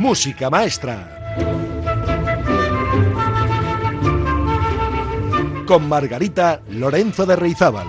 Música Maestra. Con Margarita Lorenzo de Reizábal.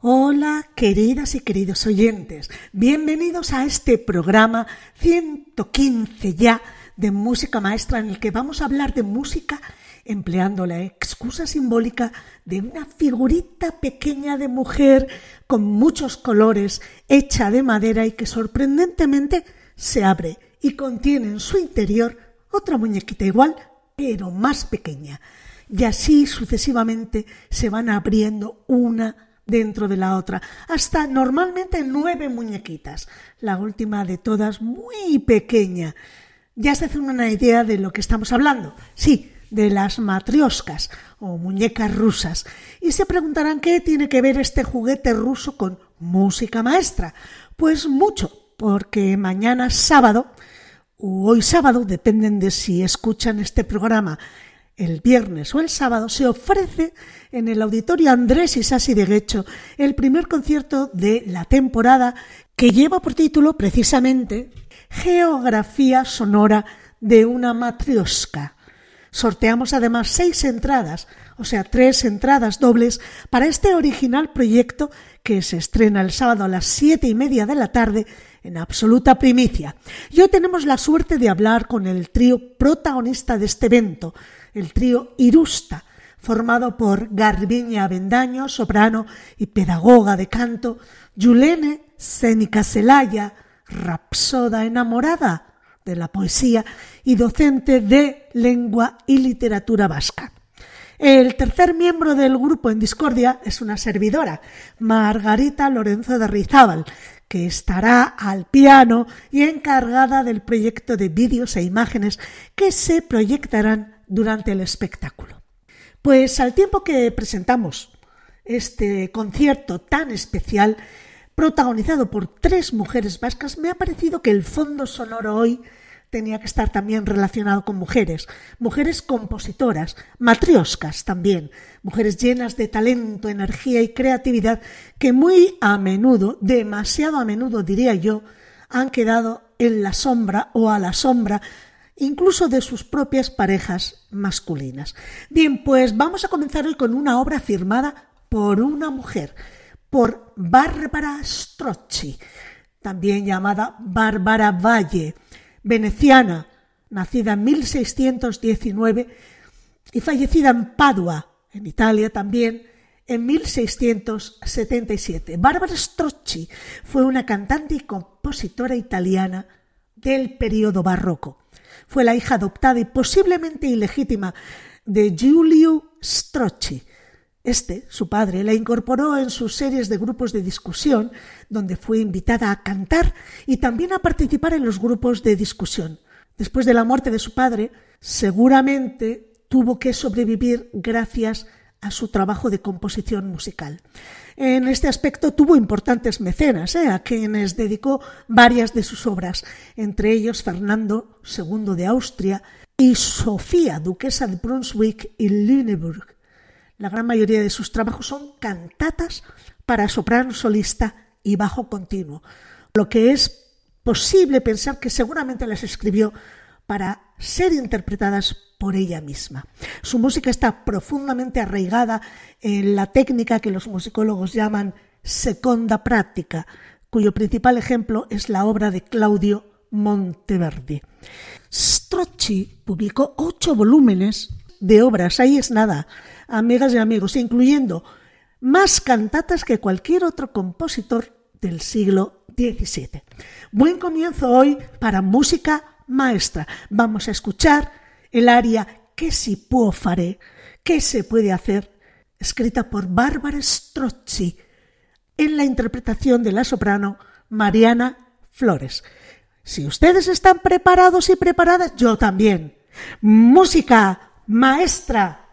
Hola, queridas y queridos oyentes. Bienvenidos a este programa 115 ya de música maestra en el que vamos a hablar de música empleando la excusa simbólica de una figurita pequeña de mujer con muchos colores, hecha de madera y que sorprendentemente se abre y contiene en su interior otra muñequita igual, pero más pequeña. Y así sucesivamente se van abriendo una dentro de la otra, hasta normalmente nueve muñequitas, la última de todas muy pequeña. Ya se hace una idea de lo que estamos hablando. Sí, de las matrioscas o muñecas rusas. Y se preguntarán qué tiene que ver este juguete ruso con música maestra. Pues mucho, porque mañana sábado, o hoy sábado, dependen de si escuchan este programa el viernes o el sábado, se ofrece en el Auditorio Andrés Isasi de Guecho el primer concierto de la temporada que lleva por título precisamente Geografía Sonora de una Matrioska. Sorteamos además seis entradas, o sea, tres entradas dobles para este original proyecto que se estrena el sábado a las siete y media de la tarde en absoluta primicia. Y hoy tenemos la suerte de hablar con el trío protagonista de este evento, el trío Irusta, formado por Garbiña Avendaño, soprano y pedagoga de canto, Yulene Cénica Celaya, rapsoda enamorada, de la poesía y docente de lengua y literatura vasca. El tercer miembro del grupo en discordia es una servidora, Margarita Lorenzo de Rizábal, que estará al piano y encargada del proyecto de vídeos e imágenes que se proyectarán durante el espectáculo. Pues al tiempo que presentamos este concierto tan especial, protagonizado por tres mujeres vascas, me ha parecido que el fondo sonoro hoy tenía que estar también relacionado con mujeres, mujeres compositoras, matrioscas también, mujeres llenas de talento, energía y creatividad que muy a menudo, demasiado a menudo diría yo, han quedado en la sombra o a la sombra incluso de sus propias parejas masculinas. Bien, pues vamos a comenzar hoy con una obra firmada por una mujer, por Bárbara Strozzi, también llamada Bárbara Valle, veneciana, nacida en 1619 y fallecida en Padua, en Italia también, en 1677. Bárbara Strozzi fue una cantante y compositora italiana del periodo barroco. Fue la hija adoptada y posiblemente ilegítima de Giulio Strozzi, este, su padre, la incorporó en sus series de grupos de discusión, donde fue invitada a cantar y también a participar en los grupos de discusión. Después de la muerte de su padre, seguramente tuvo que sobrevivir gracias a su trabajo de composición musical. En este aspecto tuvo importantes mecenas, ¿eh? a quienes dedicó varias de sus obras, entre ellos Fernando II de Austria y Sofía, duquesa de Brunswick y Lüneburg. La gran mayoría de sus trabajos son cantatas para soprano solista y bajo continuo, lo que es posible pensar que seguramente las escribió para ser interpretadas por ella misma. Su música está profundamente arraigada en la técnica que los musicólogos llaman seconda práctica, cuyo principal ejemplo es la obra de Claudio Monteverdi. Strozzi publicó ocho volúmenes de obras, ahí es nada, amigas y amigos, incluyendo más cantatas que cualquier otro compositor del siglo XVII. Buen comienzo hoy para música maestra. Vamos a escuchar el aria ¿Qué si può fare? ¿Qué se puede hacer? escrita por Bárbara Strozzi en la interpretación de la soprano Mariana Flores. Si ustedes están preparados y preparadas, yo también. Música maestra.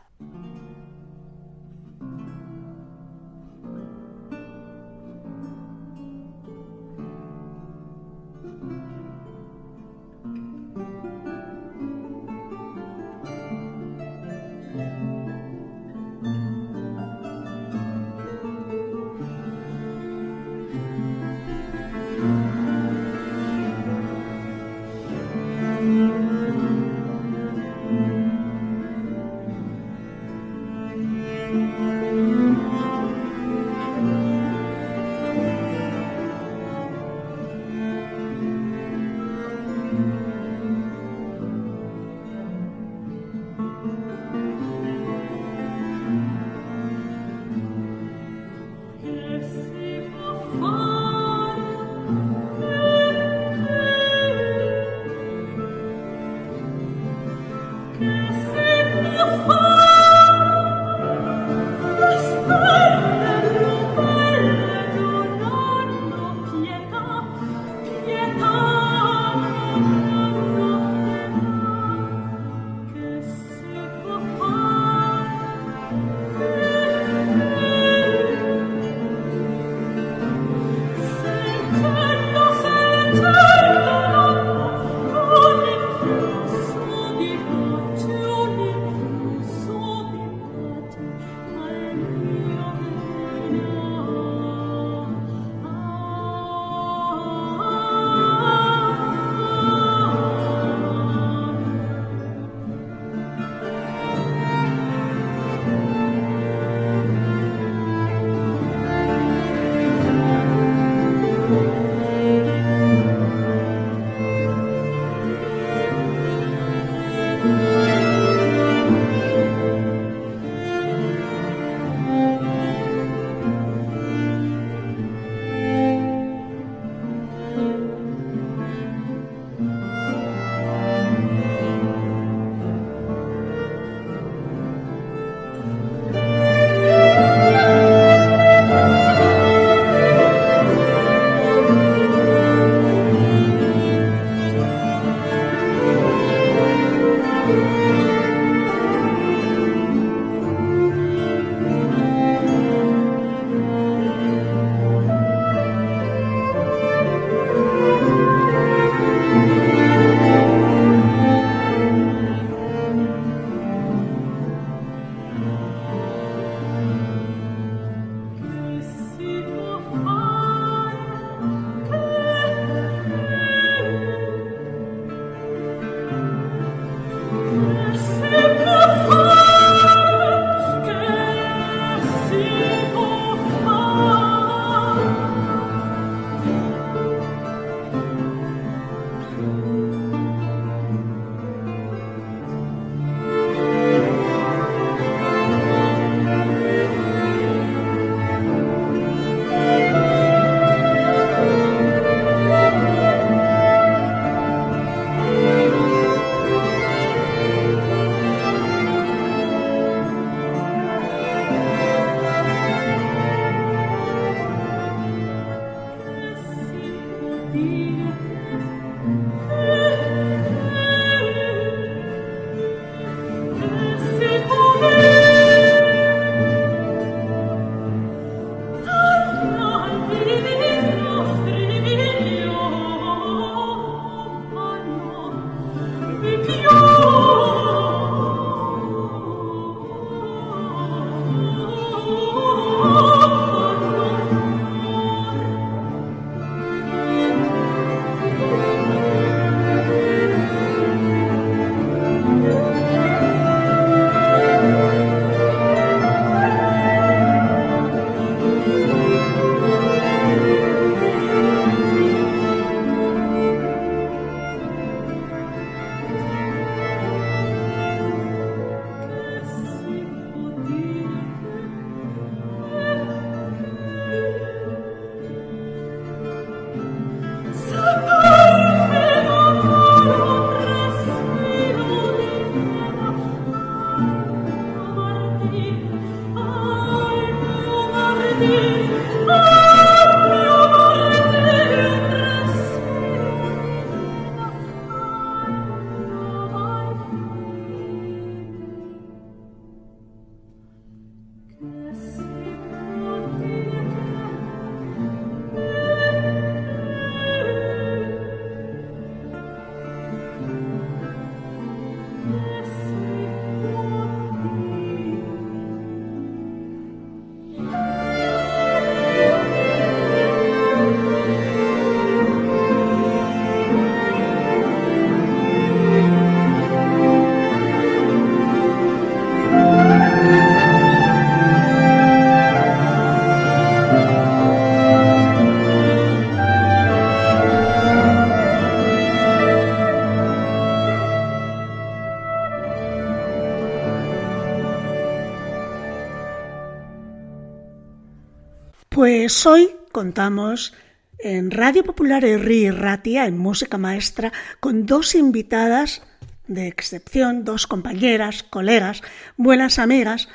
Pues hoy contamos en Radio Popular Herri Ratia, en Música Maestra, con dos invitadas de excepción, dos compañeras, colegas, buenas amigas,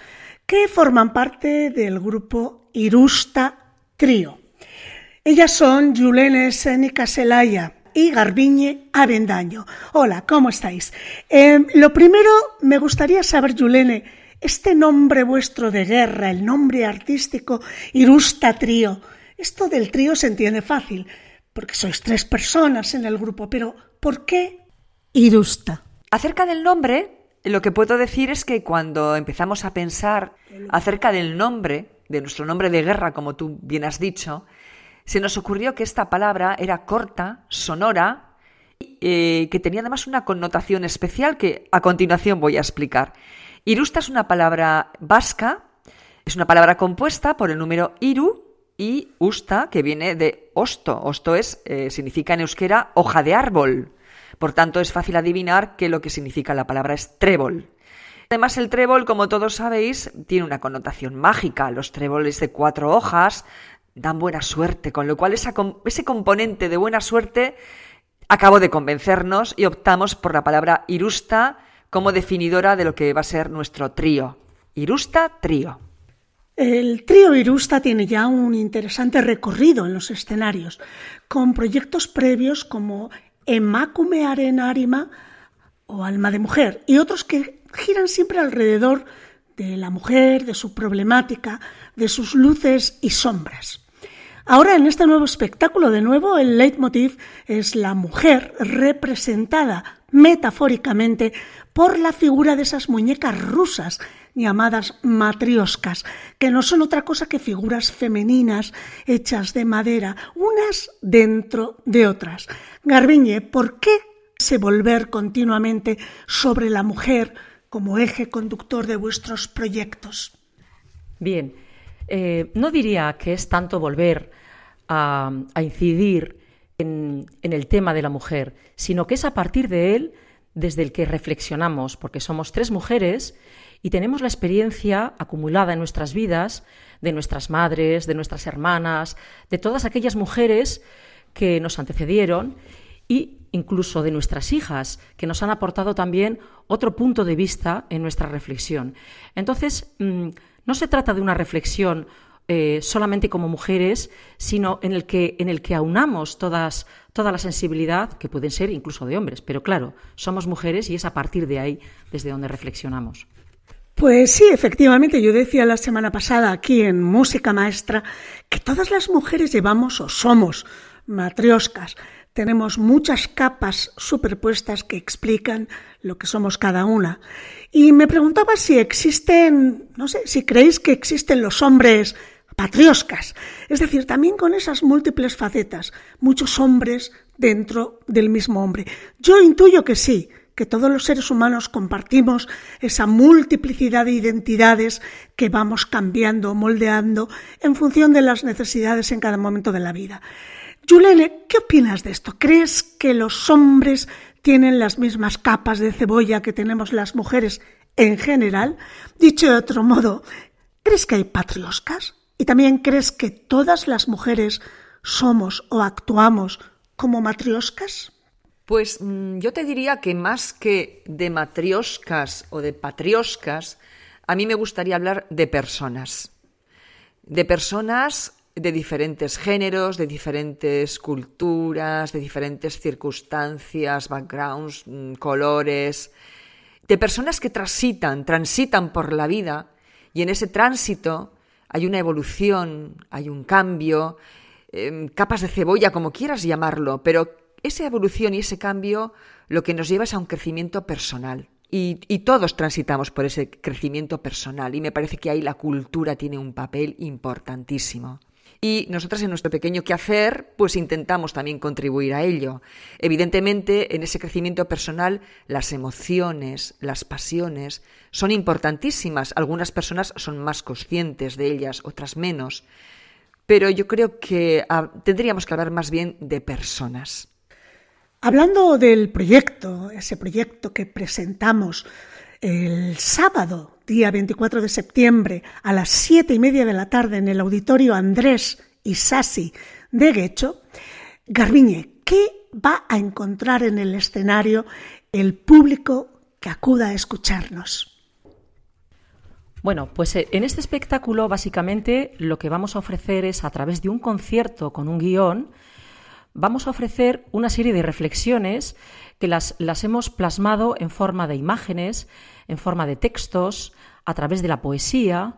que forman parte del grupo Irusta Trío. Ellas son Yulene Sénica Celaya y Garbiñe Avendaño. Hola, ¿cómo estáis? Eh, lo primero, me gustaría saber, Yulene, este nombre vuestro de guerra, el nombre artístico Irusta Trío, Esto del trío se entiende fácil, porque sois tres personas en el grupo, pero ¿por qué Irusta? Acerca del nombre, lo que puedo decir es que cuando empezamos a pensar acerca del nombre, de nuestro nombre de guerra, como tú bien has dicho, se nos ocurrió que esta palabra era corta, sonora, eh, que tenía además una connotación especial que a continuación voy a explicar. Irusta es una palabra vasca, es una palabra compuesta por el número iru y usta, que viene de osto. Osto es, eh, significa en euskera hoja de árbol. Por tanto, es fácil adivinar que lo que significa la palabra es trébol. Además, el trébol, como todos sabéis, tiene una connotación mágica. Los tréboles de cuatro hojas dan buena suerte, con lo cual ese componente de buena suerte acabó de convencernos y optamos por la palabra irusta como definidora de lo que va a ser nuestro trío. Irusta, trío. El trío Irusta tiene ya un interesante recorrido en los escenarios, con proyectos previos como Emakume Arena Arima o Alma de Mujer, y otros que giran siempre alrededor de la mujer, de su problemática, de sus luces y sombras. Ahora, en este nuevo espectáculo, de nuevo, el leitmotiv es la mujer representada metafóricamente por la figura de esas muñecas rusas llamadas matrioscas, que no son otra cosa que figuras femeninas hechas de madera, unas dentro de otras. Garbiñe, ¿por qué se volver continuamente sobre la mujer como eje conductor de vuestros proyectos? Bien, eh, no diría que es tanto volver a, incidir en, el tema de la mujer, sino que es a partir de él desde el que reflexionamos, porque somos tres mujeres y tenemos la experiencia acumulada en nuestras vidas de nuestras madres, de nuestras hermanas, de todas aquellas mujeres que nos antecedieron y incluso de nuestras hijas, que nos han aportado también otro punto de vista en nuestra reflexión. Entonces, mm, no se trata de una reflexión eh, solamente como mujeres, sino en el que, en el que aunamos todas, toda la sensibilidad, que pueden ser incluso de hombres, pero claro, somos mujeres y es a partir de ahí desde donde reflexionamos. Pues sí, efectivamente, yo decía la semana pasada aquí en Música Maestra que todas las mujeres llevamos o somos matrioscas. Tenemos muchas capas superpuestas que explican lo que somos cada una. Y me preguntaba si existen, no sé, si creéis que existen los hombres patrioscas, es decir, también con esas múltiples facetas, muchos hombres dentro del mismo hombre. Yo intuyo que sí, que todos los seres humanos compartimos esa multiplicidad de identidades que vamos cambiando, moldeando en función de las necesidades en cada momento de la vida. Julene, ¿qué opinas de esto? ¿Crees que los hombres tienen las mismas capas de cebolla que tenemos las mujeres en general? Dicho de otro modo, ¿crees que hay patrioscas? ¿Y también crees que todas las mujeres somos o actuamos como matrioscas? Pues mm, yo te diría que más que de matrioscas o de patrioscas, a mí me gustaría hablar de personas. De personas de diferentes géneros, de diferentes culturas, de diferentes circunstancias, backgrounds, mm, colores, de personas que transitan, transitan por la vida y en ese tránsito hay una evolución, hay un cambio, em, capas de cebolla, como quieras llamarlo, pero esa evolución y ese cambio lo que nos lleva es a un crecimiento personal. Y, todos transitamos por ese crecimiento personal y me parece que ahí la cultura tiene un papel importantísimo. Y nosotras en nuestro pequeño quehacer, pues intentamos también contribuir a ello. Evidentemente, en ese crecimiento personal, las emociones, las pasiones son importantísimas. Algunas personas son más conscientes de ellas, otras menos. Pero yo creo que tendríamos que hablar más bien de personas. Hablando del proyecto, ese proyecto que presentamos el sábado, día 24 de septiembre, a las siete y media de la tarde en el auditorio Andrés y Sassi de Guecho, Garbiñe, ¿qué va a encontrar en el escenario el público que acuda a escucharnos? Bueno, pues eh, en este espectáculo básicamente lo que vamos a ofrecer es a través de un concierto con un guion, vamos a ofrecer una serie de reflexiones que las, hemos plasmado en forma de imágenes, en forma de textos, a través de la poesía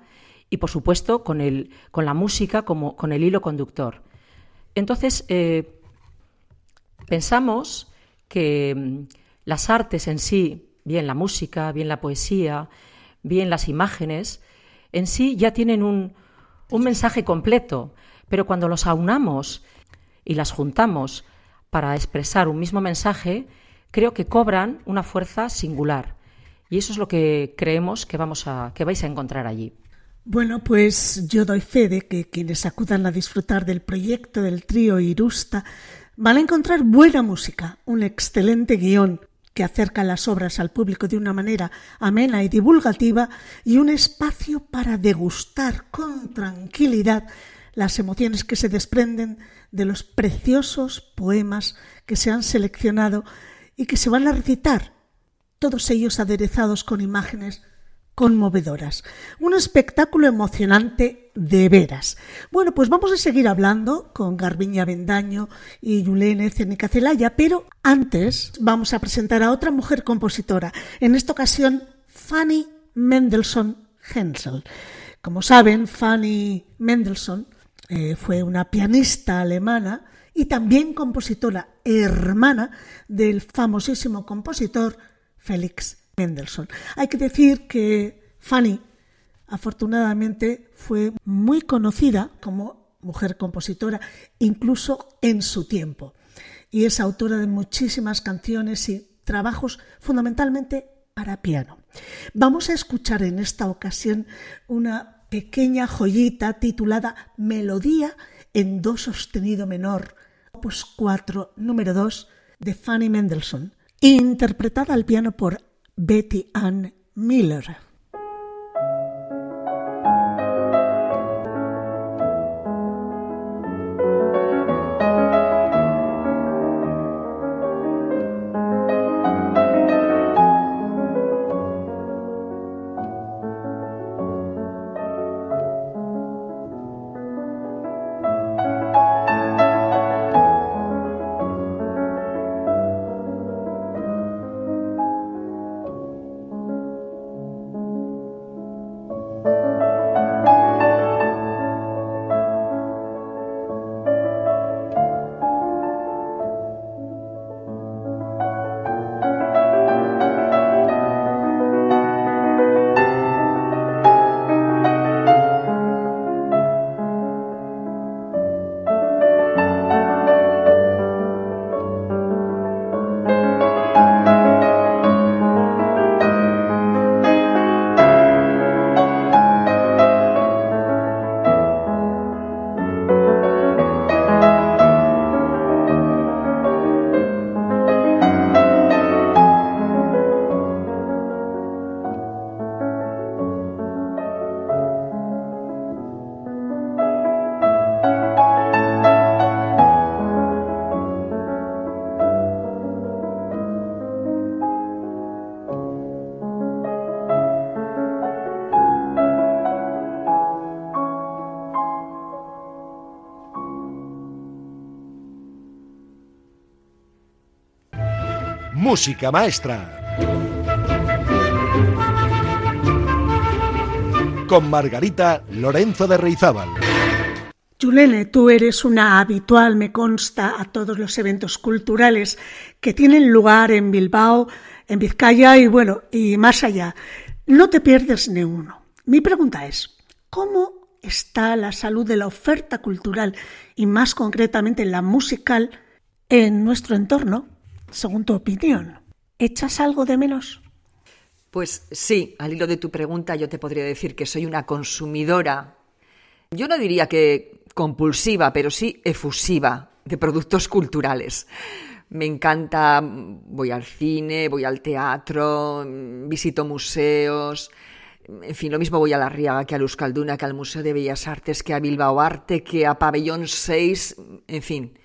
y, por supuesto, con, el, con la música como con el hilo conductor. Entonces, eh, pensamos que mm, las artes en sí, bien la música, bien la poesía, bien las imágenes, en sí ya tienen un, un mensaje completo, pero cuando los aunamos y las juntamos para expresar un mismo mensaje, creo que cobran una fuerza singular. Y eso es lo que creemos que, vamos a, que vais a encontrar allí. Bueno, pues yo doy fe de que quienes acudan a disfrutar del proyecto del trío Irusta van a encontrar buena música, un excelente guion que acerca las obras al público de una manera amena y divulgativa y un espacio para degustar con tranquilidad las emociones que se desprenden de los preciosos poemas que se han seleccionado y que se van a recitar, todos ellos aderezados con imágenes conmovedoras. Un espectáculo emocionante de veras. Bueno, pues vamos a seguir hablando con Garbiña Bendaño y Yulene Cenica Celaya, pero antes vamos a presentar a otra mujer compositora, en esta ocasión Fanny Mendelssohn Hensel. Como saben, Fanny Mendelssohn eh, fue una pianista alemana y también compositora hermana del famosísimo compositor Félix Mendelssohn. Hay que decir que Fanny afortunadamente fue muy conocida como mujer compositora, incluso en su tiempo, y es autora de muchísimas canciones y trabajos fundamentalmente para piano. Vamos a escuchar en esta ocasión una pequeña joyita titulada Melodía en Do sostenido menor, opus 4, número 2, de Fanny Mendelssohn, interpretada al piano por Betty Ann Miller. Música Maestra. Con Margarita Lorenzo de Reizábal. Yulene, tú eres una habitual, me consta, a todos los eventos culturales que tienen lugar en Bilbao, en Vizcaya y bueno, y más allá. No te pierdes ni uno. Mi pregunta es, ¿cómo está la salud de la oferta cultural y más concretamente la musical en nuestro entorno? Según tu opinión. ¿Echas algo de menos? Pues sí, al hilo de tu pregunta yo te podría decir que soy una consumidora, yo no diría que compulsiva, pero sí efusiva de productos culturales. Me encanta, voy al cine, voy al teatro, visito museos, en fin, lo mismo voy a La Riaga que a Euskalduna, que al Museo de Bellas Artes, que a Bilbao Arte, que a Pabellón 6, en fin.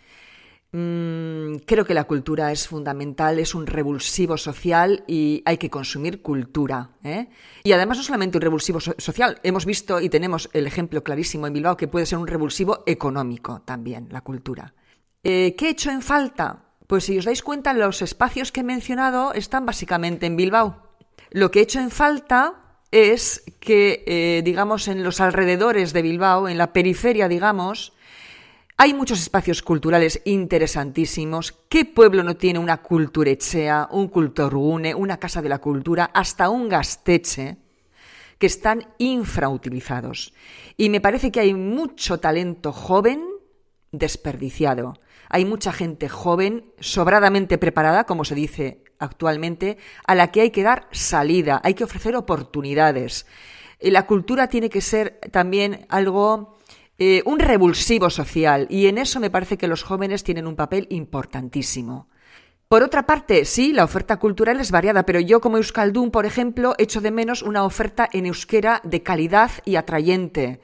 Mm, creo que la cultura es fundamental, es un revulsivo social y hay que consumir cultura. ¿eh? Y además no solamente un revulsivo social, hemos visto y tenemos el ejemplo clarísimo en Bilbao que puede ser un revulsivo económico también, la cultura. Eh, ¿Qué he hecho en falta? Pues si os dais cuenta, los espacios que he mencionado están básicamente en Bilbao. Lo que he hecho en falta es que, eh, digamos, en los alrededores de Bilbao, en la periferia, digamos, hay muchos espacios culturales interesantísimos. ¿Qué pueblo no tiene una culturechea, un culturgune, una casa de la cultura, hasta un gasteche? que están infrautilizados. Y me parece que hay mucho talento joven desperdiciado. Hay mucha gente joven, sobradamente preparada, como se dice actualmente, a la que hay que dar salida, hay que ofrecer oportunidades. La cultura tiene que ser también algo, eh, un revulsivo social, y en eso me parece que los jóvenes tienen un papel importantísimo. Por otra parte, sí, la oferta cultural es variada, pero yo como Euskaldun, por ejemplo, echo de menos una oferta en euskera de calidad y atrayente.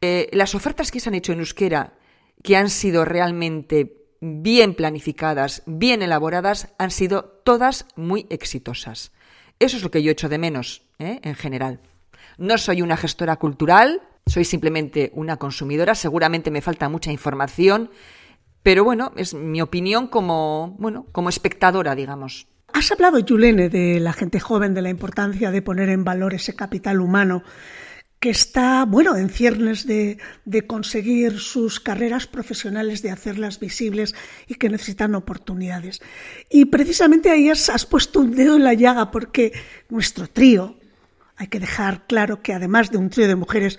Eh, las ofertas que se han hecho en euskera, que han sido realmente bien planificadas, bien elaboradas, han sido todas muy exitosas. Eso es lo que yo echo de menos, ¿eh? en general. No soy una gestora cultural, soy simplemente una consumidora, seguramente me falta mucha información pero bueno, es mi opinión como, bueno, como espectadora, digamos. Has hablado, Yulene, de la gente joven, de la importancia de poner en valor ese capital humano que está, bueno, en ciernes de, conseguir sus carreras profesionales, de hacerlas visibles y que necesitan oportunidades. Y precisamente ahí has, has puesto un dedo en la llaga porque nuestro trío, hay que dejar claro que además de un trío de mujeres,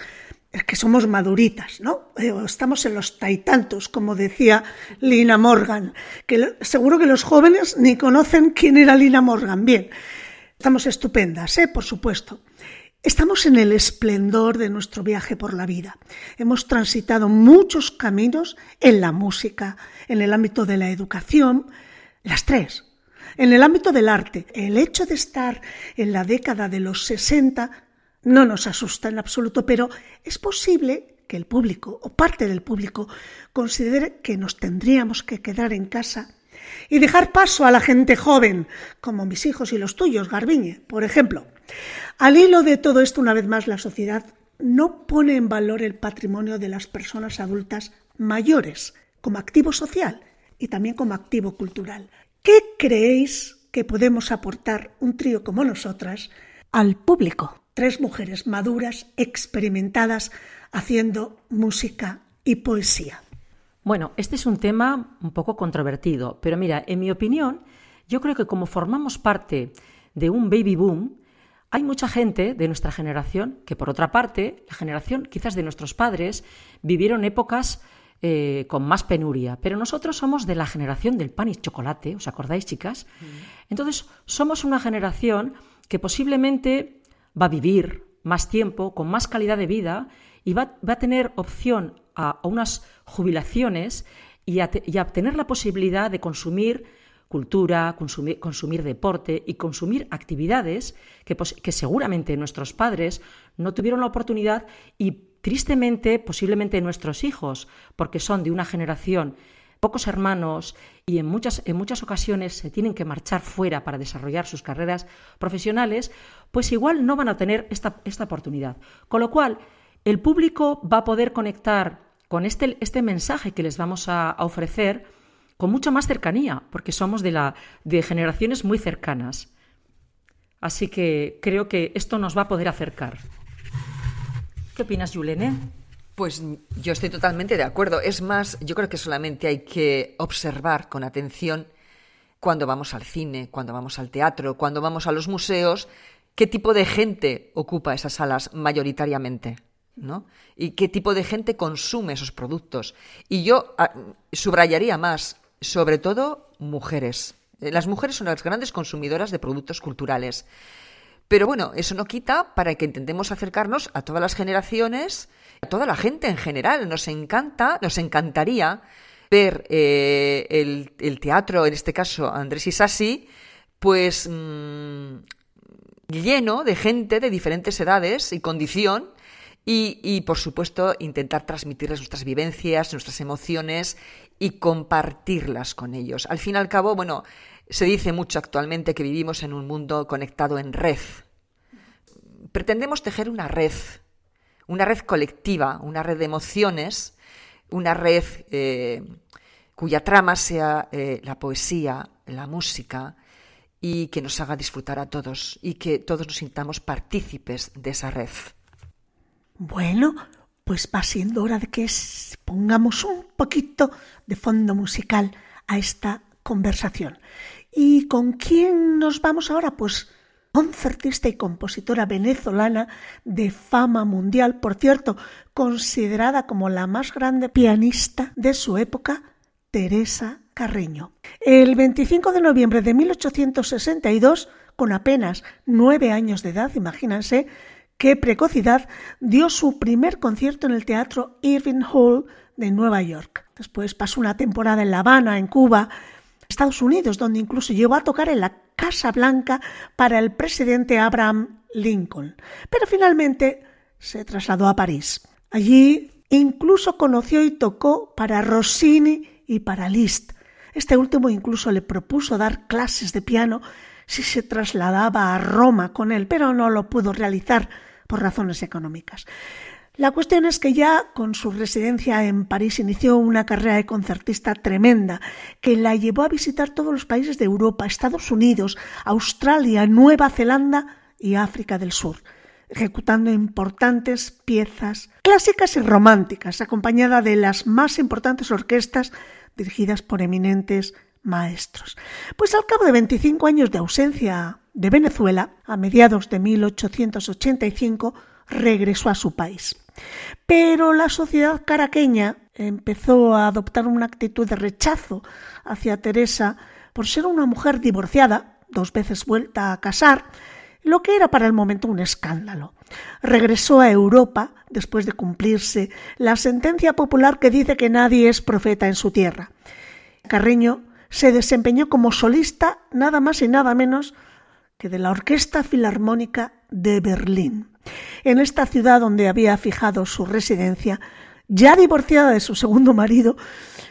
es que somos maduritas, ¿no? Eh, estamos en los taitantos, como decía Lina Morgan, que seguro que los jóvenes ni conocen quién era Lina Morgan. Bien, estamos estupendas, ¿eh? Por supuesto. Estamos en el esplendor de nuestro viaje por la vida. Hemos transitado muchos caminos en la música, en el ámbito de la educación, las tres. En el ámbito del arte, el hecho de estar en la década de los 60 no nos asusta en absoluto, pero es posible que el público o parte del público considere que nos tendríamos que quedar en casa y dejar paso a la gente joven, como mis hijos y los tuyos, Garbiñe, por ejemplo. Al hilo de todo esto, una vez más, la sociedad no pone en valor el patrimonio de las personas adultas mayores como activo social y también como activo cultural. ¿Qué creéis que podemos aportar un trío como nosotras al público? tres mujeres maduras, experimentadas, haciendo música y poesía. Bueno, este es un tema un poco controvertido, pero mira, en mi opinión, yo creo que como formamos parte de un baby boom, hay mucha gente de nuestra generación que, por otra parte, la generación quizás de nuestros padres vivieron épocas eh, con más penuria, pero nosotros somos de la generación del pan y chocolate, ¿os acordáis, chicas? Mm. Entonces, somos una generación que posiblemente va a vivir más tiempo, con más calidad de vida y va, a tener opción a, unas jubilaciones y a, tener la posibilidad de consumir cultura, consumir, deporte y consumir actividades que, que, seguramente nuestros padres no tuvieron la oportunidad y tristemente posiblemente nuestros hijos, porque son de una generación pocos hermanos y en muchas, en muchas ocasiones se tienen que marchar fuera para desarrollar sus carreras profesionales, pues igual no van a tener esta, esta oportunidad. Con lo cual, el público va a poder conectar con este, este mensaje que les vamos a, ofrecer con mucha más cercanía, porque somos de, la, de generaciones muy cercanas. Así que creo que esto nos va a poder acercar. ¿Qué opinas, Yulene? Pues yo estoy totalmente de acuerdo. Es más, yo creo que solamente hay que observar con atención cuando vamos al cine, cuando vamos al teatro, cuando vamos a los museos, qué tipo de gente ocupa esas salas mayoritariamente. ¿no? Y qué tipo de gente consume esos productos. Y yo ah, subrayaría más, sobre todo mujeres. Eh, las mujeres son las grandes consumidoras de productos culturales. Pero bueno, eso no quita para que intentemos acercarnos a todas las generaciones, a toda la gente en general. Nos encanta, nos encantaría ver eh, el, teatro, en este caso Andrés Isasi, pues mm, lleno de gente de diferentes edades y condición. Y, y, por supuesto, intentar transmitirles nuestras vivencias, nuestras emociones y compartirlas con ellos. Al fin y al cabo, bueno, se dice mucho actualmente que vivimos en un mundo conectado en red. Pretendemos tejer una red, una red colectiva, una red de emociones, una red eh, cuya trama sea eh, la poesía, la música y que nos haga disfrutar a todos y que todos nos sintamos partícipes de esa red. Bueno, pues va siendo hora de que pongamos un poquito de fondo musical a esta conversación. ¿Y con quién nos vamos ahora? Pues concertista y compositora venezolana de fama mundial, por cierto, considerada como la más grande pianista de su época, Teresa Carreño. El 25 de noviembre de 1862, con apenas nueve años de edad, imagínense qué precocidad, dio su primer concierto en el Teatro Irving Hall de Nueva York. Después pasó una temporada en La Habana, en Cuba, Estados Unidos, donde incluso llegó a tocar en la Casa Blanca para el presidente Abraham Lincoln. Pero finalmente se trasladó a París. Allí incluso conoció y tocó para Rossini y para Liszt. Este último incluso le propuso dar clases de piano si se trasladaba a Roma con él, pero no lo pudo realizar por razones económicas. La cuestión es que ya con su residencia en París inició una carrera de concertista tremenda que la llevó a visitar todos los países de Europa, Estados Unidos, Australia, Nueva Zelanda y África del Sur, ejecutando importantes piezas clásicas y románticas, acompañada de las más importantes orquestas dirigidas por eminentes maestros. Pues al cabo de 25 años de ausencia de Venezuela, a mediados de 1885, regresó a su país. Pero la sociedad caraqueña empezó a adoptar una actitud de rechazo hacia Teresa por ser una mujer divorciada, dos veces vuelta a casar, lo que era para el momento un escándalo. Regresó a Europa después de cumplirse la sentencia popular que dice que nadie es profeta en su tierra. Carreño se desempeñó como solista nada más y nada menos que de la Orquesta Filarmónica de Berlín. En esta ciudad donde había fijado su residencia, ya divorciada de su segundo marido,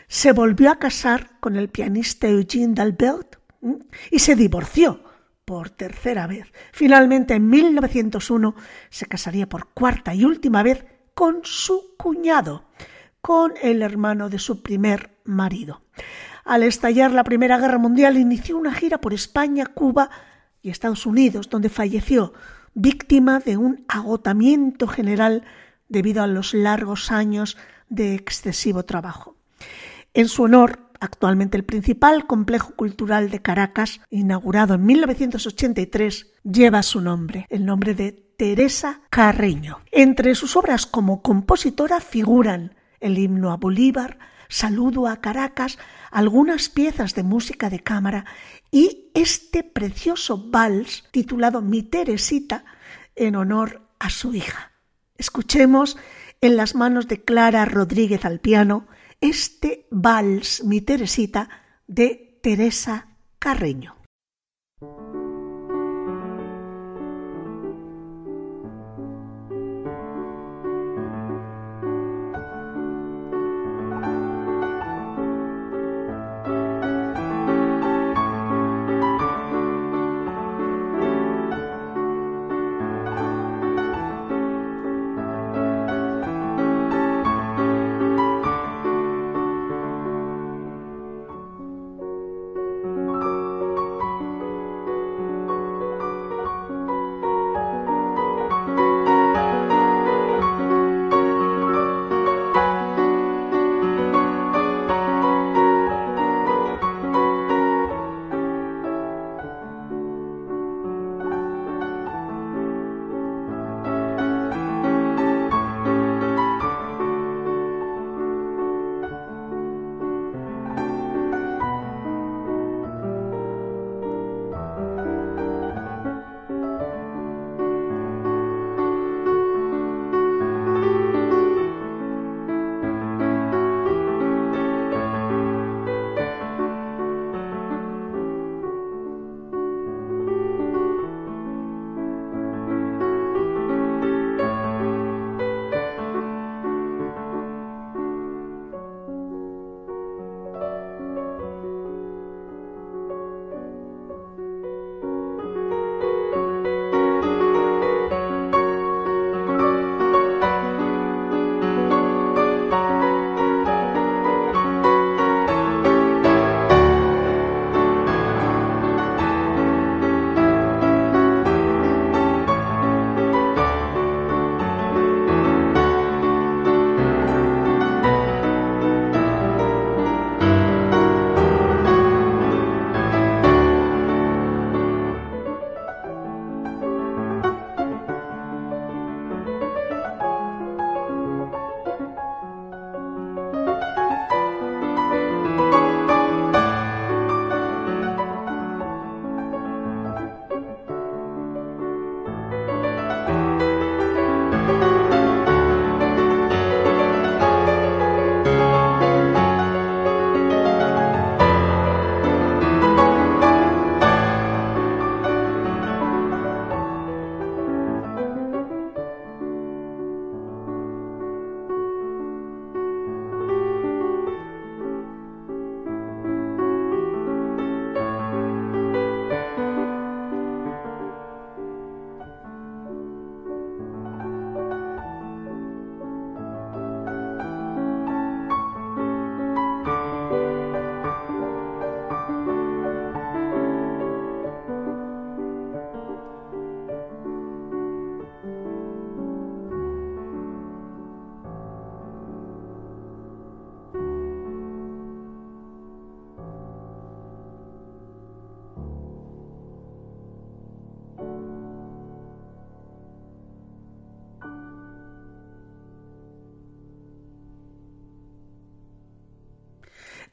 se volvió a casar con el pianista Eugene Dalbert y se divorció por tercera vez. Finalmente, en 1901, se casaría por cuarta y última vez con su cuñado, con el hermano de su primer marido. Al estallar la Primera Guerra Mundial, inició una gira por España, Cuba y Estados Unidos, donde falleció víctima de un agotamiento general debido a los largos años de excesivo trabajo. En su honor, actualmente el principal complejo cultural de Caracas, inaugurado en 1983, lleva su nombre, el nombre de Teresa Carreño. Entre sus obras como compositora figuran el himno a Bolívar, Saludo a Caracas, algunas piezas de música de cámara y este precioso vals titulado Mi Teresita en honor a su hija. Escuchemos en las manos de Clara Rodríguez al piano este vals Mi Teresita de Teresa Carreño.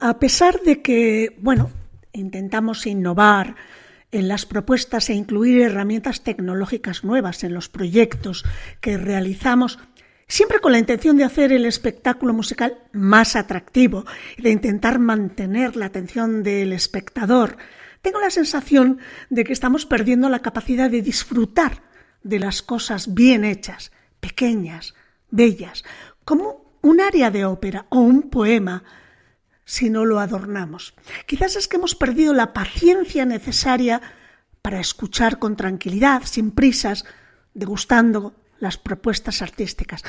A pesar de que, bueno, intentamos innovar en las propuestas e incluir herramientas tecnológicas nuevas en los proyectos que realizamos, siempre con la intención de hacer el espectáculo musical más atractivo y de intentar mantener la atención del espectador, tengo la sensación de que estamos perdiendo la capacidad de disfrutar de las cosas bien hechas, pequeñas, bellas, como un área de ópera o un poema, si no lo adornamos. Quizás es que hemos perdido la paciencia necesaria para escuchar con tranquilidad, sin prisas, degustando las propuestas artísticas.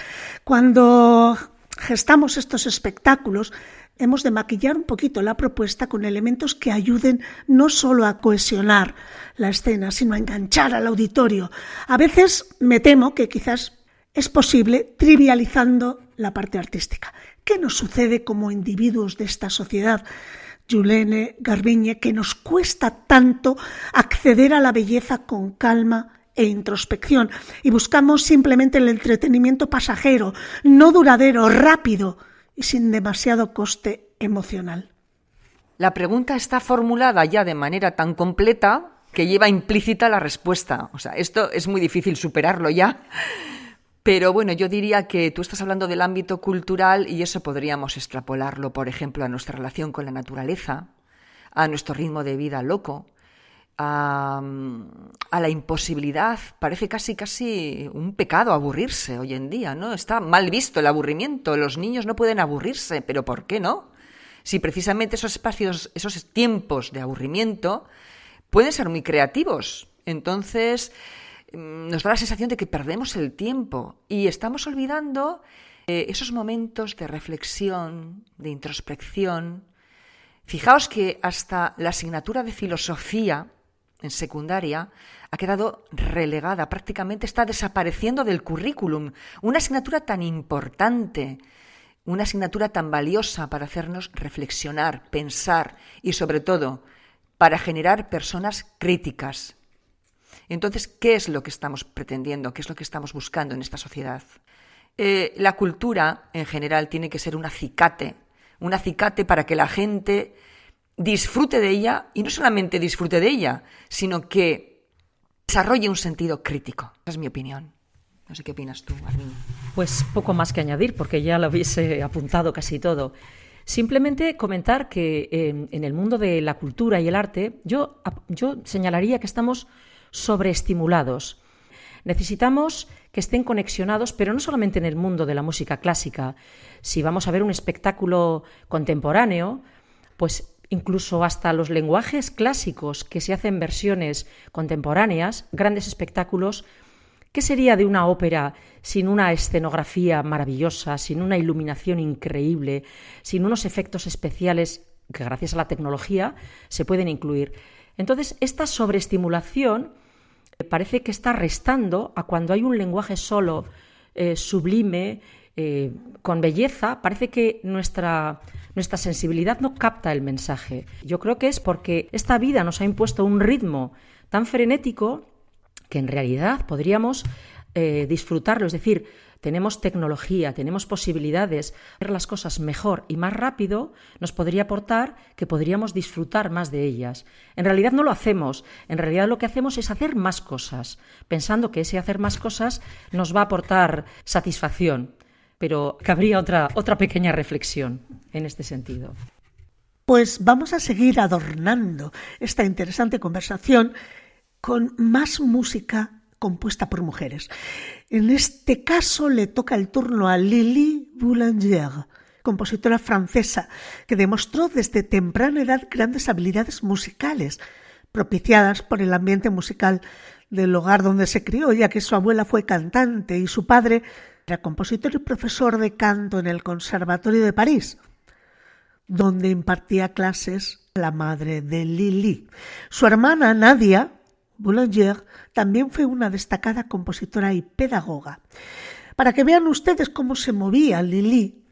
Cuando gestamos estos espectáculos, hemos de maquillar un poquito la propuesta con elementos que ayuden no solo a cohesionar la escena, sino a enganchar al auditorio. A veces me temo que quizás es posible trivializando la parte artística. ¿Qué nos sucede como individuos de esta sociedad? Julene Garbiñe, que nos cuesta tanto acceder a la belleza con calma e introspección y buscamos simplemente el entretenimiento pasajero, no duradero, rápido y sin demasiado coste emocional. La pregunta está formulada ya de manera tan completa que lleva implícita la respuesta. O sea, esto es muy difícil superarlo ya. Pero bueno, yo diría que tú estás hablando del ámbito cultural y eso podríamos extrapolarlo, por ejemplo, a nuestra relación con la naturaleza, a nuestro ritmo de vida loco, a, la imposibilidad. Parece casi casi un pecado aburrirse hoy en día, ¿no? Está mal visto el aburrimiento. Los niños no pueden aburrirse, pero ¿por qué no? Si precisamente esos espacios, esos tiempos de aburrimiento pueden ser muy creativos. Entonces, nos da la sensación de que perdemos el tiempo y estamos olvidando eh, esos momentos de reflexión, de introspección. Fijaos que hasta la asignatura de filosofía en secundaria ha quedado relegada, prácticamente está desapareciendo del currículum. Una asignatura tan importante, una asignatura tan valiosa para hacernos reflexionar, pensar y sobre todo para generar personas críticas. Entonces, ¿qué es lo que estamos pretendiendo? ¿Qué es lo que estamos buscando en esta sociedad? Eh, la cultura, en general, tiene que ser un acicate, un acicate para que la gente disfrute de ella y no solamente disfrute de ella, sino que desarrolle un sentido crítico. Esa es mi opinión. No sé qué opinas tú, Armin. Pues poco más que añadir, porque ya lo hubiese apuntado casi todo. Simplemente comentar que eh, en el mundo de la cultura y el arte, yo, yo señalaría que estamos sobreestimulados. Necesitamos que estén conexionados, pero no solamente en el mundo de la música clásica. Si vamos a ver un espectáculo contemporáneo, pues incluso hasta los lenguajes clásicos que se hacen versiones contemporáneas, grandes espectáculos, ¿qué sería de una ópera sin una escenografía maravillosa, sin una iluminación increíble, sin unos efectos especiales que gracias a la tecnología se pueden incluir? Entonces, esta sobreestimulación parece que está restando a cuando hay un lenguaje solo, eh, sublime, eh, con belleza, parece que nuestra, nuestra sensibilidad no capta el mensaje. Yo creo que es porque esta vida nos ha impuesto un ritmo tan frenético que en realidad podríamos eh, disfrutarlo. Es decir, tenemos tecnología, tenemos posibilidades, ver las cosas mejor y más rápido, nos podría aportar que podríamos disfrutar más de ellas. En realidad no lo hacemos, en realidad lo que hacemos es hacer más cosas, pensando que ese hacer más cosas nos va a aportar satisfacción pero cabría otra, otra pequeña reflexión en este sentido. Pues vamos a seguir adornando esta interesante conversación con más música compuesta por mujeres. En este caso le toca el turno a Lily Boulanger, compositora francesa, que demostró desde temprana edad grandes habilidades musicales, propiciadas por el ambiente musical del hogar donde se crió, ya que su abuela fue cantante y su padre era compositor y profesor de canto en el Conservatorio de París, donde impartía clases la madre de Lili. Su hermana Nadia Boulanger también fue una destacada compositora y pedagoga. Para que vean ustedes cómo se movía Lili,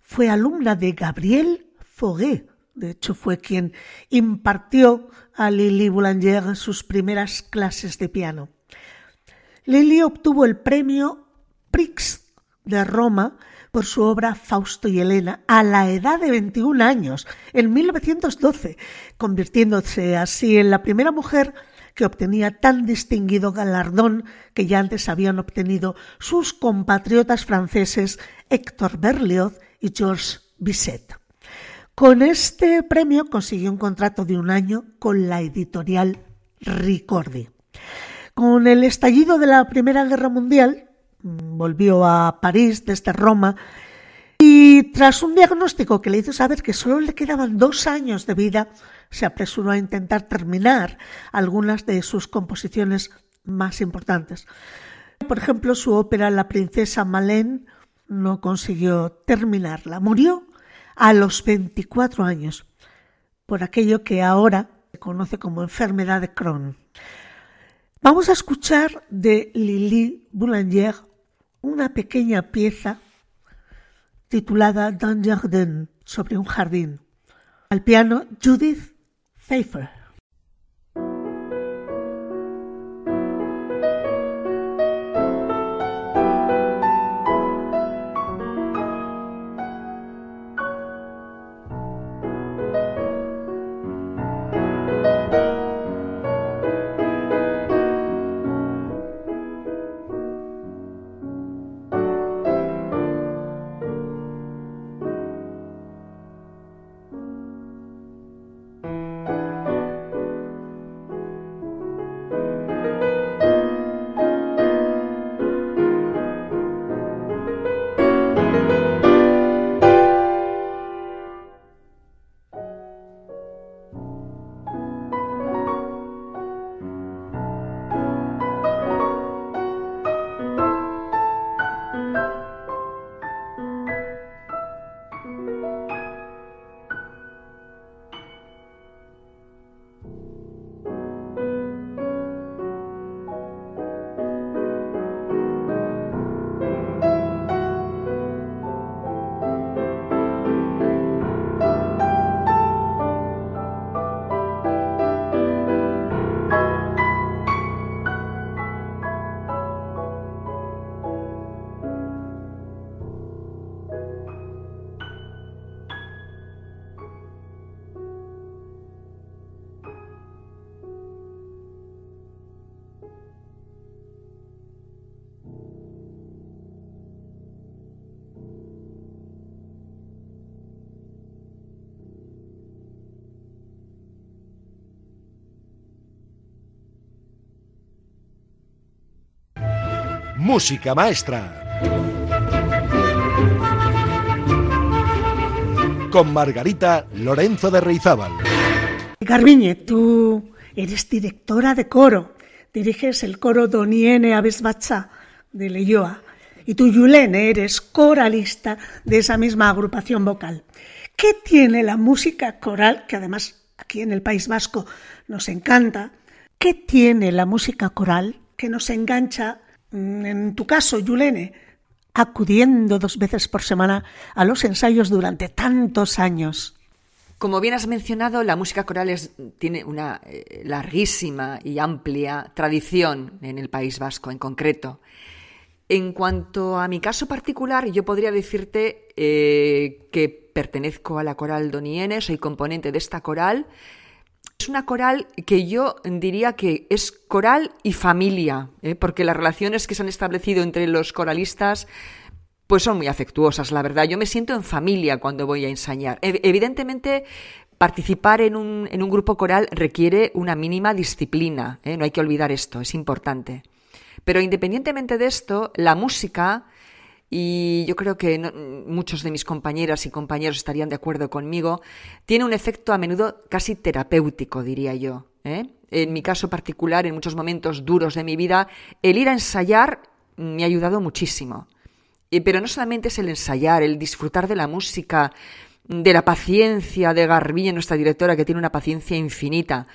fue alumna de Gabriel Fauré. De hecho, fue quien impartió a Lili Boulanger sus primeras clases de piano. Lili obtuvo el premio Prix de Roma por su obra Fausto y Elena a la edad de 21 años, en 1912, convirtiéndose así en la primera mujer que obtenía tan distinguido galardón que ya antes habían obtenido sus compatriotas franceses Héctor Berlioz y Georges Bizet. Con este premio consiguió un contrato de un año con la editorial Ricordi. Con el estallido de la Primera Guerra Mundial, mm, volvió a París desde Roma y tras un diagnóstico que le hizo saber que solo le quedaban dos años de vida, se apresuró a intentar terminar algunas de sus composiciones más importantes. Por ejemplo, su ópera La princesa Malén no consiguió terminarla. Murió a los 24 años por aquello que ahora se conoce como enfermedad de Crohn. Vamos a escuchar de Lili Boulanger una pequeña pieza titulada D'un Jardin, sobre un jardín. Al piano Judith Pfeiffer. Música Maestra. Con Margarita Lorenzo de Reizábal. Garbiñe, tú eres directora de coro. Diriges el coro Doniene Aves de Leyoa. Y tú, Yulene, eres coralista de esa misma agrupación vocal. ¿Qué tiene la música coral, que además aquí en el País Vasco nos encanta? ¿Qué tiene la música coral que nos engancha en tu caso, Yulene, acudiendo dos veces por semana a los ensayos durante tantos años. Como bien has mencionado, la música coral tiene una eh, larguísima y amplia tradición en el País Vasco en concreto. En cuanto a mi caso particular, yo podría decirte eh, que pertenezco a la coral Doniene, soy componente de esta coral es una coral que yo diría que es coral y familia, ¿eh? porque las relaciones que se han establecido entre los coralistas pues son muy afectuosas, la verdad. Yo me siento en familia cuando voy a ensayar. Evidentemente, participar en un, en un grupo coral requiere una mínima disciplina, ¿eh? no hay que olvidar esto, es importante. Pero independientemente de esto, la música y yo creo que muchos de mis compañeras y compañeros estarían de acuerdo conmigo, tiene un efecto a menudo casi terapéutico, diría yo. ¿eh? En mi caso particular, en muchos momentos duros de mi vida, el ir a ensayar me ha ayudado muchísimo. pero no solamente es el ensayar, el disfrutar de la música, de la paciencia de Garbiñe, nuestra directora, que tiene una paciencia infinita,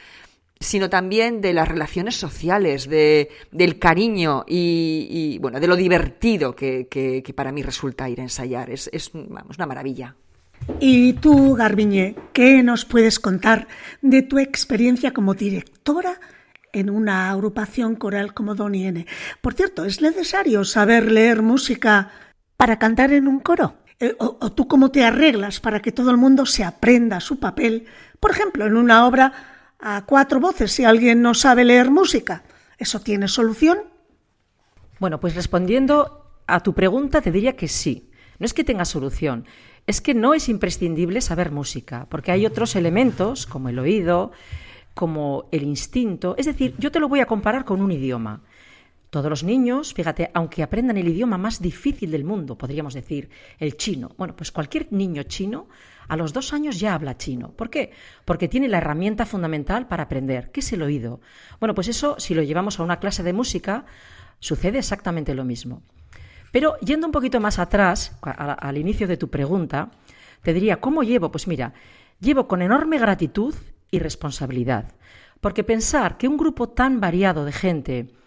sino también de las relaciones sociales, de, del cariño y, bueno, de lo divertido que, para mí resulta ir a ensayar. Es, es una maravilla. Y tú, Garbiñe, ¿qué nos puedes contar de tu experiencia como directora en una agrupación coral como Doniene? Por cierto, ¿es necesario saber leer música para cantar en un coro? Eh, o, o, tú cómo te arreglas para que todo el mundo se aprenda su papel, por ejemplo, en una obra a cuatro voces si alguien no sabe leer música. ¿Eso tiene solución? Bueno, pues respondiendo a tu pregunta te diría que sí. No es que tenga solución, es que no es imprescindible saber música, porque hay otros elementos como el oído, como el instinto. Es decir, yo te lo voy a comparar con un idioma. Todos los niños, fíjate, aunque aprendan el idioma más difícil del mundo, podríamos decir el chino, bueno, pues cualquier niño chino a los dos años ya habla chino. ¿Por qué? Porque tiene la herramienta fundamental para aprender, que es el oído. Bueno, pues eso, si lo llevamos a una clase de música, sucede exactamente lo mismo. Pero yendo un poquito más atrás, al inicio de tu pregunta, te diría, ¿cómo llevo? Pues mira, llevo con enorme gratitud y responsabilidad. Porque pensar que un grupo tan variado de gente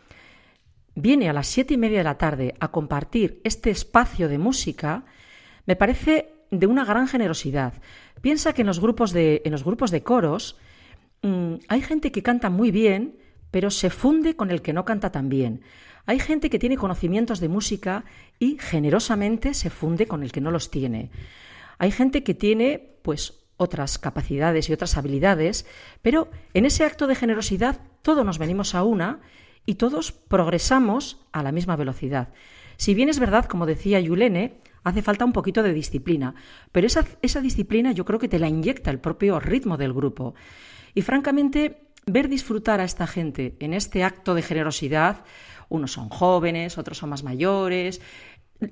viene a las siete y media de la tarde a compartir este espacio de música, me parece de una gran generosidad. Piensa que en los grupos de, en los grupos de coros mmm, hay gente que canta muy bien, pero se funde con el que no canta tan bien. Hay gente que tiene conocimientos de música y generosamente se funde con el que no los tiene. Hay gente que tiene, pues, otras capacidades y otras habilidades, pero en ese acto de generosidad todos nos venimos a una y todos progresamos a la misma velocidad. Si bien es verdad, como decía Yulene, hace falta un poquito de disciplina, pero esa, disciplina yo creo que te la inyecta el propio ritmo del grupo. Y francamente, ver disfrutar a esta gente en este acto de generosidad, unos son jóvenes, otros son más mayores,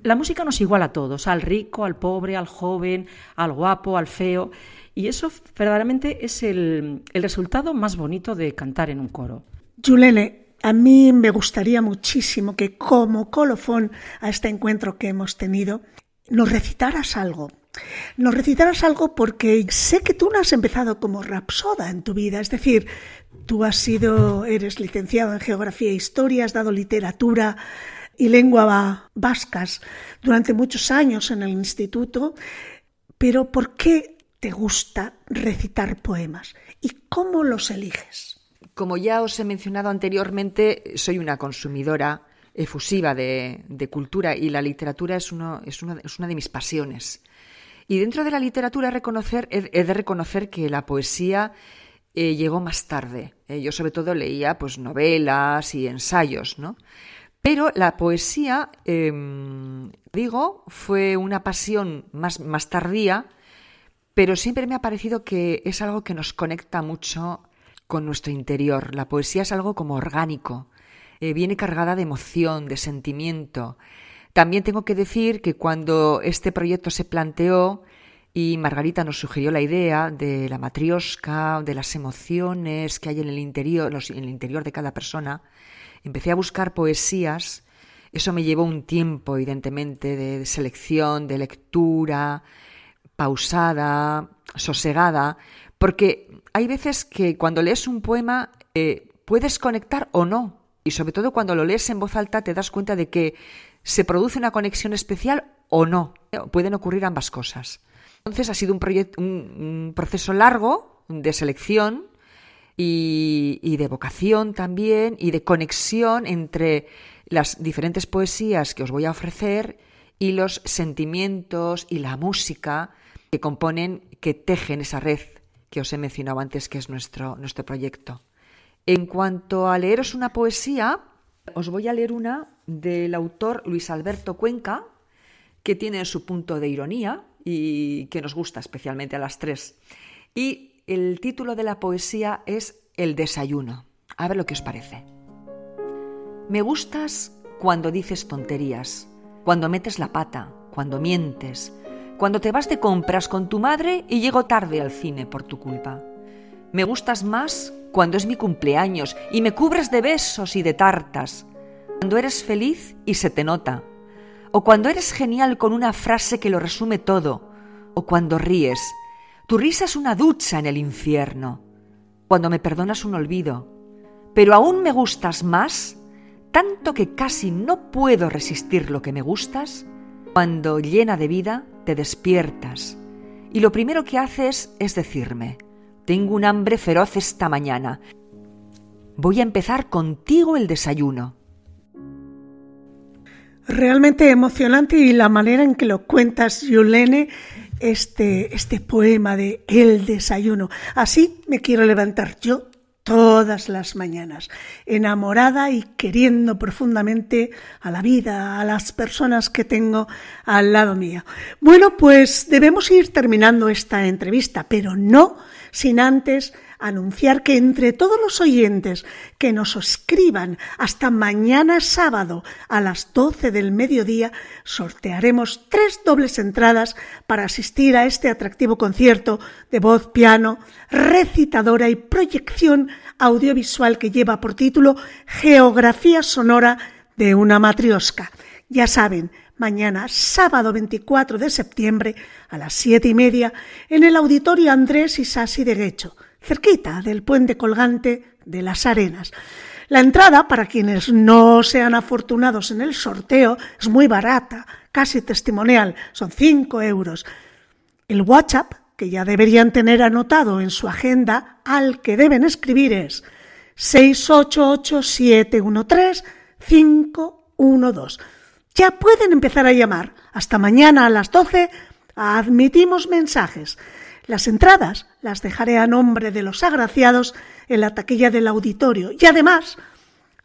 la música nos iguala a todos, al rico, al pobre, al joven, al guapo, al feo, y eso verdaderamente es el, el resultado más bonito de cantar en un coro. Yulene, a mí me gustaría muchísimo que como colofón a este encuentro que hemos tenido, nos recitaras algo. Nos recitaras algo porque sé que tú no has empezado como rapsoda en tu vida, es decir, tú has sido, eres licenciado en Geografía e Historia, has dado literatura y lengua vascas durante muchos años en el instituto, pero ¿por qué te gusta recitar poemas y cómo los eliges? Como ya os he mencionado anteriormente, soy una consumidora efusiva de, cultura y la literatura es, una, de mis pasiones. Y dentro de la literatura reconocer, he, de reconocer que la poesía eh, llegó más tarde. Eh, yo sobre todo leía pues novelas y ensayos, ¿no? Pero la poesía, eh, digo, fue una pasión más tardía, pero siempre me ha parecido que es algo que nos conecta mucho con nuestro interior. La poesía es algo como orgánico, eh, viene cargada de emoción, de sentimiento. También tengo que decir que cuando este proyecto se planteó y Margarita nos sugirió la idea de la matriosca, de las emociones que hay en el interior, en el interior de cada persona, empecé a buscar poesías. Eso me llevó un tiempo, evidentemente, de selección, de lectura, pausada, sosegada, porque hay veces que cuando lees un poema eh, puedes conectar o no. Y sobre todo cuando lo lees en voz alta te das cuenta de que se produce una conexión especial o no. Pueden ocurrir ambas cosas. Entonces ha sido un, un proceso largo de selección y, y, de vocación también y de conexión entre las diferentes poesías que os voy a ofrecer y los sentimientos y la música que componen, que tejen esa red que os he mencionado antes, que es nuestro, nuestro proyecto. En cuanto a leeros una poesía, os voy a leer una del autor Luis Alberto Cuenca, que tiene su punto de ironía y que nos gusta especialmente a las tres. Y el título de la poesía es El desayuno. A ver lo que os parece. Me gustas cuando dices tonterías, cuando metes la pata, cuando mientes, cuando te vas de compras con tu madre y llego tarde al cine por tu culpa. Me gustas más cuando es mi cumpleaños y me cubres de besos y de tartas, cuando eres feliz y se te nota, o cuando eres genial con una frase que lo resume todo, o cuando ríes. Tu risa es una ducha en el infierno, cuando me perdonas un olvido, pero aún me gustas más, tanto que casi no puedo resistir lo que me gustas, cuando llena de vida te despiertas y lo primero que haces es decirme, tengo un hambre feroz esta mañana, voy a empezar contigo el desayuno. Realmente emocionante y la manera en que lo cuentas, Yulene, este, este poema de El desayuno. Así me quiero levantar yo todas las mañanas, enamorada y queriendo profundamente a la vida, a las personas que tengo al lado mío. Bueno, pues debemos ir terminando esta entrevista, pero no sin antes anunciar que entre todos los oyentes que nos escriban hasta mañana sábado a las 12 del mediodía sortearemos tres dobles entradas para asistir a este atractivo concierto de voz, piano, recitadora y proyección audiovisual que lleva por título Geografía sonora de una matriosca. Ya saben, mañana, sábado 24 de septiembre, a las siete y media, en el Auditorio Andrés Isasi de Guecho cerquita del puente colgante de las Arenas. La entrada, para quienes no sean afortunados en el sorteo, es muy barata, casi testimonial, son 5 euros. El WhatsApp, que ya deberían tener anotado en su agenda, al que deben escribir es 688-713-512. Ya pueden empezar a llamar. Hasta mañana a las 12 admitimos mensajes. Las entradas las dejaré a nombre de los agraciados en la taquilla del auditorio y además,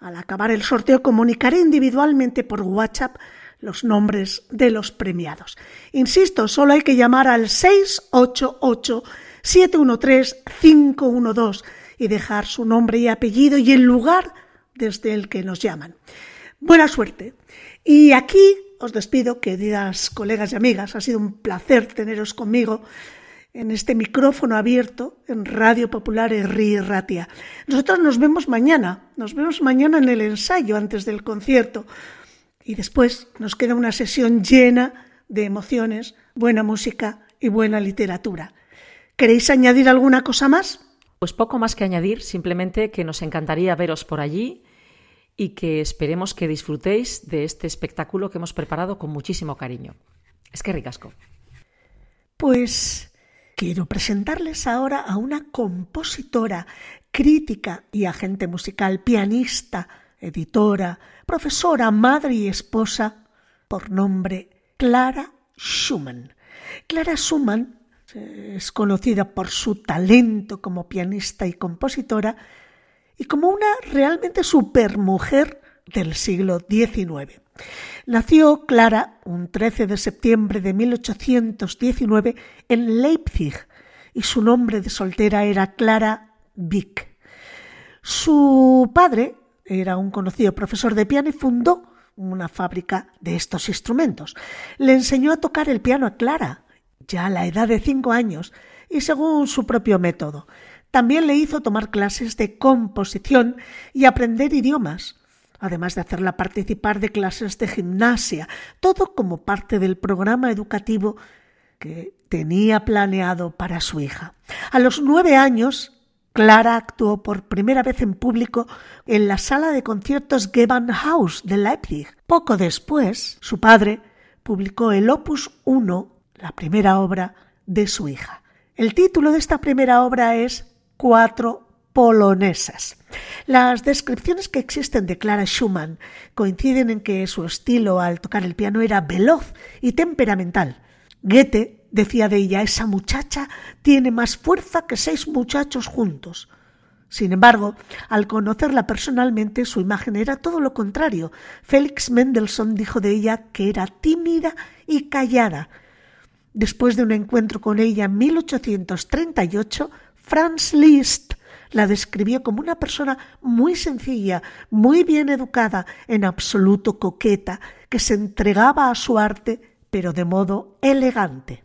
al acabar el sorteo, comunicaré individualmente por WhatsApp los nombres de los premiados. Insisto, solo hay que llamar al 688-713-512 y dejar su nombre y apellido y el lugar desde el que nos llaman. Buena suerte. Y aquí os despido, queridas colegas y amigas. Ha sido un placer teneros conmigo en este micrófono abierto en Radio Popular Erri Ratia. Nosotros nos vemos mañana, nos vemos mañana en el ensayo antes del concierto y después nos queda una sesión llena de emociones, buena música y buena literatura. ¿Queréis añadir alguna cosa más? Pues poco más que añadir, simplemente que nos encantaría veros por allí y que esperemos que disfrutéis de este espectáculo que hemos preparado con muchísimo cariño. Es que ricasco. Pues Quiero presentarles ahora a una compositora, crítica y agente musical, pianista, editora, profesora, madre y esposa, por nombre Clara Schumann. Clara Schumann es conocida por su talento como pianista y compositora y como una realmente supermujer del siglo XIX. Nació Clara un 13 de septiembre de 1819 en Leipzig y su nombre de soltera era Clara Wick. Su padre era un conocido profesor de piano y fundó una fábrica de estos instrumentos. Le enseñó a tocar el piano a Clara, ya a la edad de cinco años, y según su propio método. También le hizo tomar clases de composición y aprender idiomas además de hacerla participar de clases de gimnasia, todo como parte del programa educativo que tenía planeado para su hija. A los nueve años, Clara actuó por primera vez en público en la sala de conciertos Gewandhaus de Leipzig. Poco después, su padre publicó el Opus 1, la primera obra de su hija. El título de esta primera obra es Cuatro polonesas. Las descripciones que existen de Clara Schumann coinciden en que su estilo al tocar el piano era veloz y temperamental. Goethe decía de ella, esa muchacha tiene más fuerza que seis muchachos juntos. Sin embargo, al conocerla personalmente, su imagen era todo lo contrario. Félix Mendelssohn dijo de ella que era tímida y callada. Después de un encuentro con ella en 1838, Franz Liszt la describió como una persona muy sencilla, muy bien educada, en absoluto coqueta, que se entregaba a su arte, pero de modo elegante.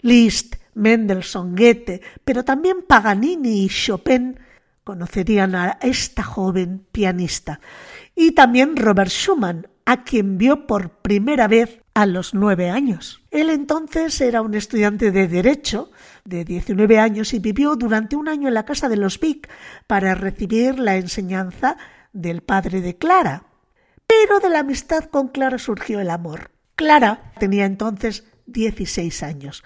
Liszt, Mendelssohn, Goethe, pero también Paganini y Chopin conocerían a esta joven pianista. Y también Robert Schumann, a quien vio por primera vez a los nueve años. Él entonces era un estudiante de Derecho de 19 años y vivió durante un año en la casa de los Vic para recibir la enseñanza del padre de Clara. Pero de la amistad con Clara surgió el amor. Clara tenía entonces 16 años.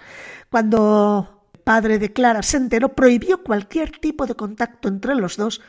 Cuando el padre de Clara se enteró, prohibió cualquier tipo de contacto entre los dos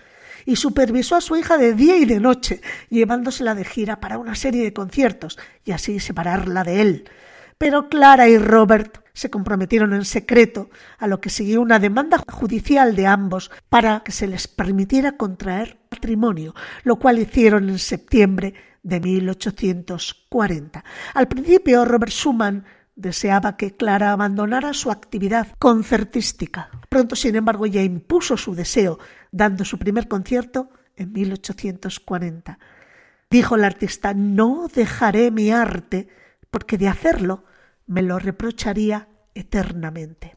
y supervisó a su hija de día y de noche, llevándosela de gira para una serie de conciertos y así separarla de él. Pero Clara y Robert se comprometieron en secreto, a lo que siguió una demanda judicial de ambos para que se les permitiera contraer matrimonio, lo cual hicieron en septiembre de 1840. Al principio, Robert Schumann deseaba que Clara abandonara su actividad concertística. Pronto, sin embargo, ya impuso su deseo, dando su primer concierto en 1840. Dijo el artista, no dejaré mi arte, porque de hacerlo me lo reprocharía eternamente.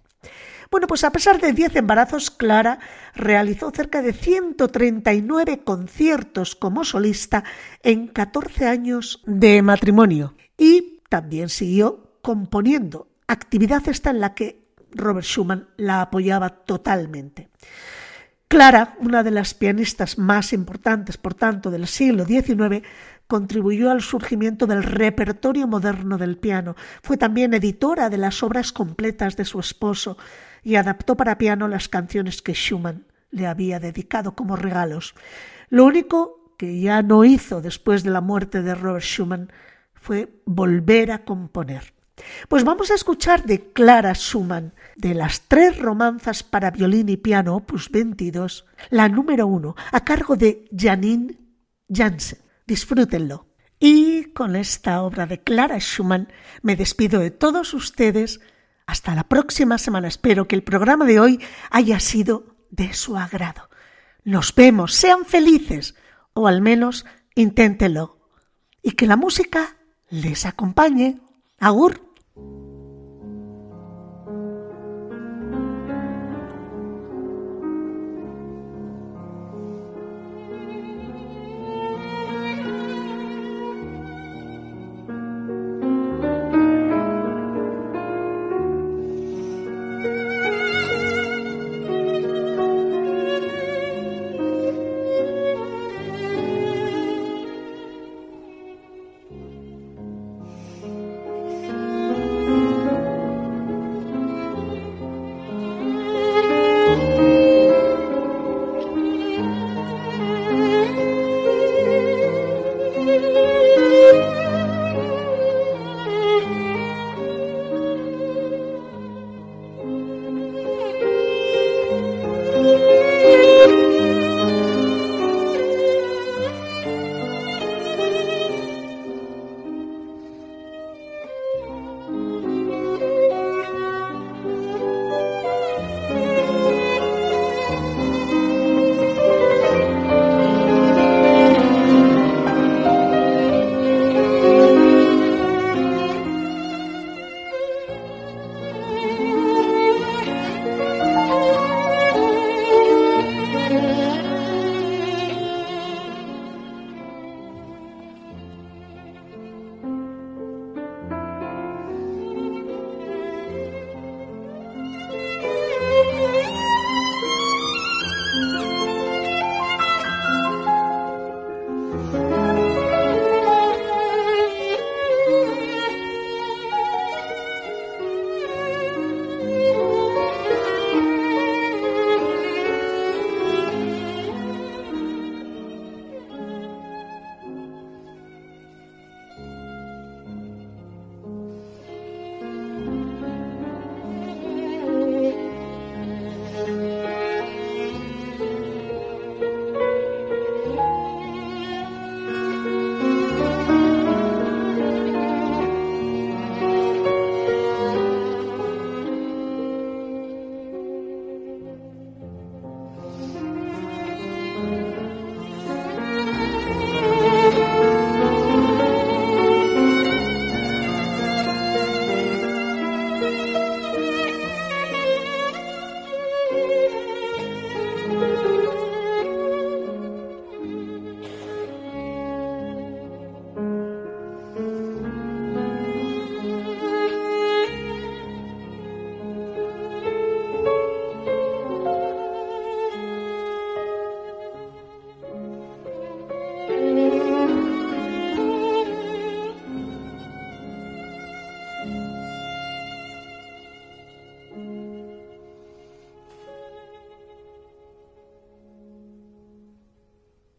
Bueno, pues a pesar de diez embarazos, Clara realizó cerca de 139 conciertos como solista en 14 años de matrimonio y también siguió componiendo, actividad esta en la que Robert Schumann la apoyaba totalmente. Clara, una de las pianistas más importantes, por tanto, del siglo XIX, contribuyó al surgimiento del repertorio moderno del piano. Fue también editora de las obras completas de su esposo y adaptó para piano las canciones que Schumann le había dedicado como regalos. Lo único que ya no hizo después de la muerte de Robert Schumann fue volver a componer. Pues vamos a escuchar de Clara Schumann, de las tres romanzas para violín y piano, opus 22, la número uno, a cargo de Janine Jansen. Disfrútenlo. Y con esta obra de Clara Schumann me despido de todos ustedes. Hasta la próxima semana. Espero que el programa de hoy haya sido de su agrado. Nos vemos, sean felices, o al menos inténtenlo. Y que la música les acompañe. Agur.